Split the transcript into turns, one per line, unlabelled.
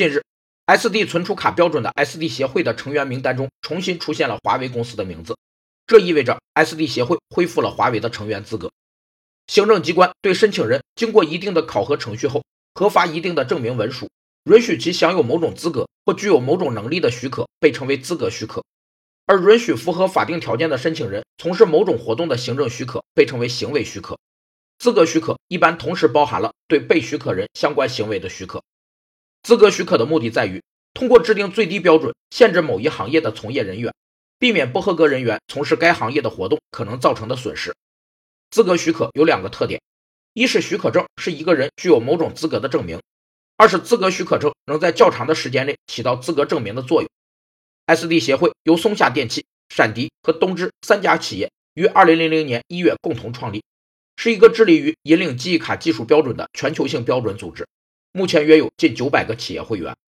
近日，SD 存储卡标准的 SD 协会的成员名单中重新出现了华为公司的名字，这意味着 SD 协会恢复了华为的成员资格。行政机关对申请人经过一定的考核程序后，核发一定的证明文书，允许其享有某种资格或具有某种能力的许可，被称为资格许可；而允许符合法定条件的申请人从事某种活动的行政许可，被称为行为许可。资格许可一般同时包含了对被许可人相关行为的许可。资格许可的目的在于通过制定最低标准，限制某一行业的从业人员，避免不合格人员从事该行业的活动可能造成的损失。资格许可有两个特点：一是许可证是一个人具有某种资格的证明；二是资格许可证能在较长的时间内起到资格证明的作用。SD 协会由松下电器、闪迪和东芝三家企业于2000年1月共同创立，是一个致力于引领记忆卡技术标准的全球性标准组织。目前约有近九百个企业会员。